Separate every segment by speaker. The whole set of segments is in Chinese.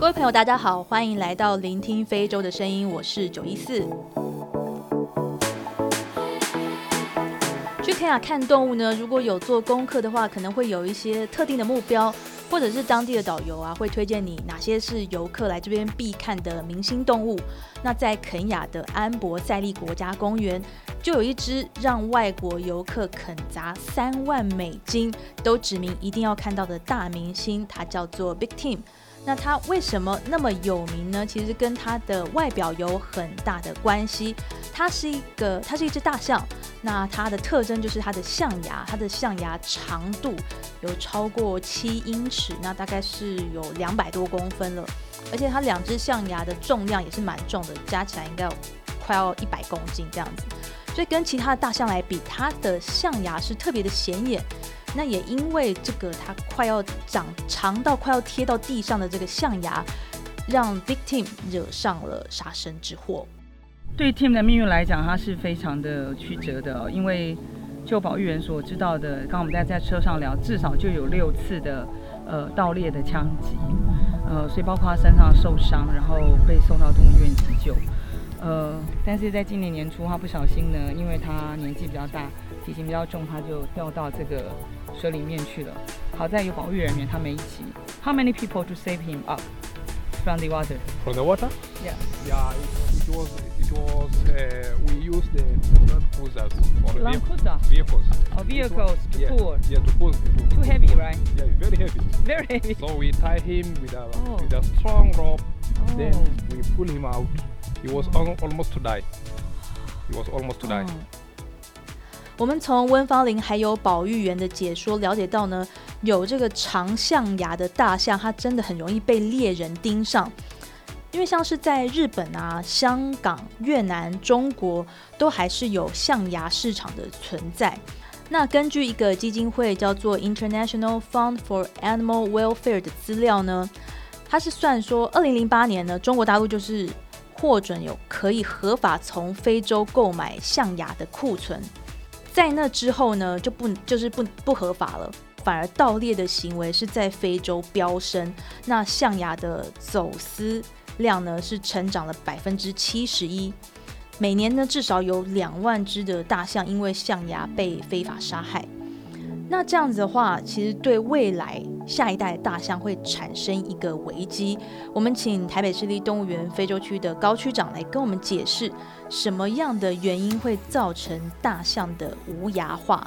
Speaker 1: 各位朋友，大家好，欢迎来到聆听非洲的声音，我是九一四。去肯亚看动物呢，如果有做功课的话，可能会有一些特定的目标，或者是当地的导游啊，会推荐你哪些是游客来这边必看的明星动物。那在肯亚的安博塞利国家公园，就有一只让外国游客肯砸三万美金都指明一定要看到的大明星，它叫做 Big Team。那它为什么那么有名呢？其实跟它的外表有很大的关系。它是一个，它是一只大象。那它的特征就是它的象牙，它的象牙长度有超过七英尺，那大概是有两百多公分了。而且它两只象牙的重量也是蛮重的，加起来应该有快要一百公斤这样子。所以跟其他的大象来比，它的象牙是特别的显眼。那也因为这个，它快要长长到快要贴到地上的这个象牙，让 Victim 惹上了杀身之祸。
Speaker 2: 对 Tim 的命运来讲，他是非常的曲折的。因为就保育员所知道的，刚刚我们在在车上聊，至少就有六次的呃盗猎的枪击，呃，所以包括他身上受伤，然后被送到动物医院急救。呃，但是在今年年初，他不小心呢，因为他年纪比较大，体型比较重，他就掉到这个水里面去了。好在有保育人员，他们一起。How many people to save him up from the water?
Speaker 3: From the water?
Speaker 2: Yeah.
Speaker 3: Yeah, it, it was it was uh, we used the land cruisers or
Speaker 2: Land cruiser?
Speaker 3: vehicles.
Speaker 2: Oh, vehicles to
Speaker 3: yeah,
Speaker 2: pull.
Speaker 3: Yeah, to pull. To,
Speaker 2: Too heavy, right?
Speaker 3: Yeah, very heavy.
Speaker 2: Very heavy.
Speaker 3: So we tie him with a
Speaker 2: Oh.
Speaker 3: with a strong rope.
Speaker 2: Oh.
Speaker 3: Then we pull him out. He was al almost to die. He was almost to die.
Speaker 1: 我们从温芳林还有保育员的解说了解到呢，有这个长象牙的大象，它真的很容易被猎人盯上，因为像是在日本啊、香港、越南、中国，都还是有象牙市场的存在。那根据一个基金会叫做 International Fund for Animal Welfare 的资料呢，它是算说，二零零八年呢，中国大陆就是获准有可以合法从非洲购买象牙的库存。在那之后呢，就不就是不不合法了，反而盗猎的行为是在非洲飙升。那象牙的走私量呢，是成长了百分之七十一，每年呢至少有两万只的大象因为象牙被非法杀害。那这样子的话，其实对未来下一代大象会产生一个危机。我们请台北市立动物园非洲区的高区长来跟我们解释，什么样的原因会造成大象的无牙化？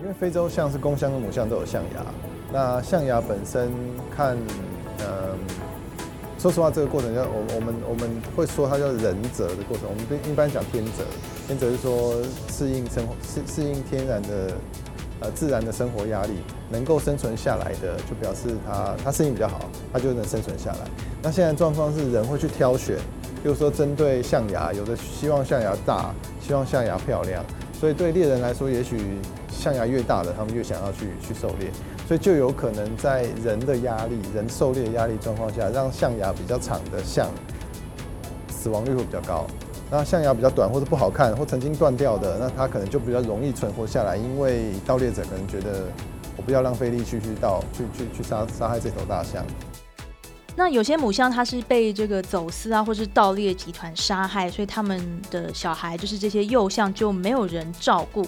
Speaker 4: 因为非洲象是公象跟母象都有象牙，那象牙本身看，嗯，说实话，这个过程叫我我们我们会说它叫人择的过程。我们一般讲天择，天择是说适应生活适适应天然的。呃，自然的生活压力能够生存下来的，就表示它它适应比较好，它就能生存下来。那现在状况是人会去挑选，比如说针对象牙，有的希望象牙大，希望象牙漂亮，所以对猎人来说，也许象牙越大的，他们越想要去去狩猎，所以就有可能在人的压力、人狩猎压力状况下，让象牙比较长的象死亡率会比较高。那象牙比较短或者不好看或曾经断掉的，那它可能就比较容易存活下来，因为盗猎者可能觉得我不要浪费力去去盗去去去杀杀害这头大象。
Speaker 1: 那有些母象它是被这个走私啊，或是盗猎集团杀害，所以他们的小孩就是这些幼象就没有人照顾。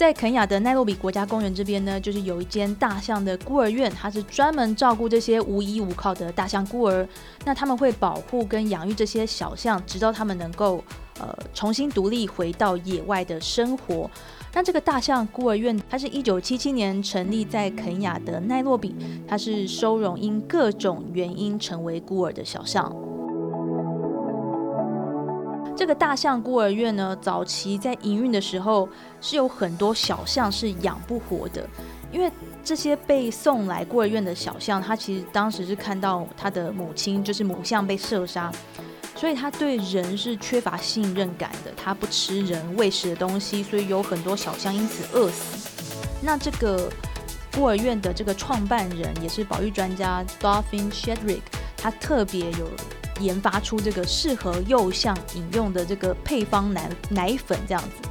Speaker 1: 在肯亚的奈洛比国家公园这边呢，就是有一间大象的孤儿院，它是专门照顾这些无依无靠的大象孤儿。那他们会保护跟养育这些小象，直到他们能够呃重新独立回到野外的生活。那这个大象孤儿院，它是一九七七年成立在肯亚的奈洛比，它是收容因各种原因成为孤儿的小象。这个大象孤儿院呢，早期在营运的时候是有很多小象是养不活的，因为这些被送来孤儿院的小象，他其实当时是看到他的母亲就是母象被射杀，所以他对人是缺乏信任感的，他不吃人喂食的东西，所以有很多小象因此饿死。那这个孤儿院的这个创办人也是保育专家 Dolphin Shedrick，他特别有。研发出这个适合幼象饮用的这个配方奶奶粉，这样子，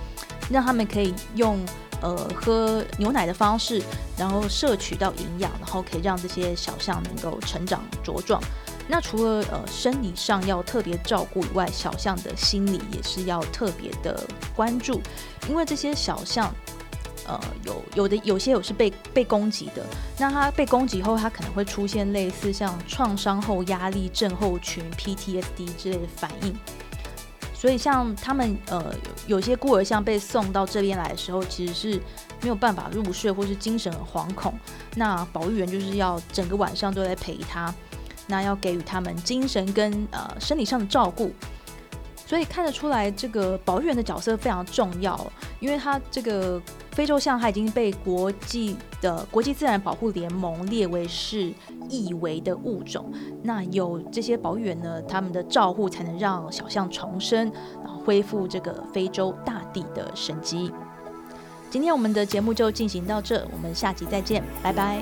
Speaker 1: 让他们可以用呃喝牛奶的方式，然后摄取到营养，然后可以让这些小象能够成长茁壮。那除了呃生理上要特别照顾以外，小象的心理也是要特别的关注，因为这些小象。呃，有有的有些有是被被攻击的，那他被攻击后，他可能会出现类似像创伤后压力症候群 （PTSD） 之类的反应。所以像他们呃有，些孤儿像被送到这边来的时候，其实是没有办法入睡或是精神很惶恐。那保育员就是要整个晚上都在陪他，那要给予他们精神跟呃生理上的照顾。所以看得出来，这个保育员的角色非常重要，因为他这个非洲象，它已经被国际的国际自然保护联盟列为是易危的物种。那有这些保育员呢，他们的照护才能让小象重生，然后恢复这个非洲大地的生机。今天我们的节目就进行到这，我们下集再见，拜拜。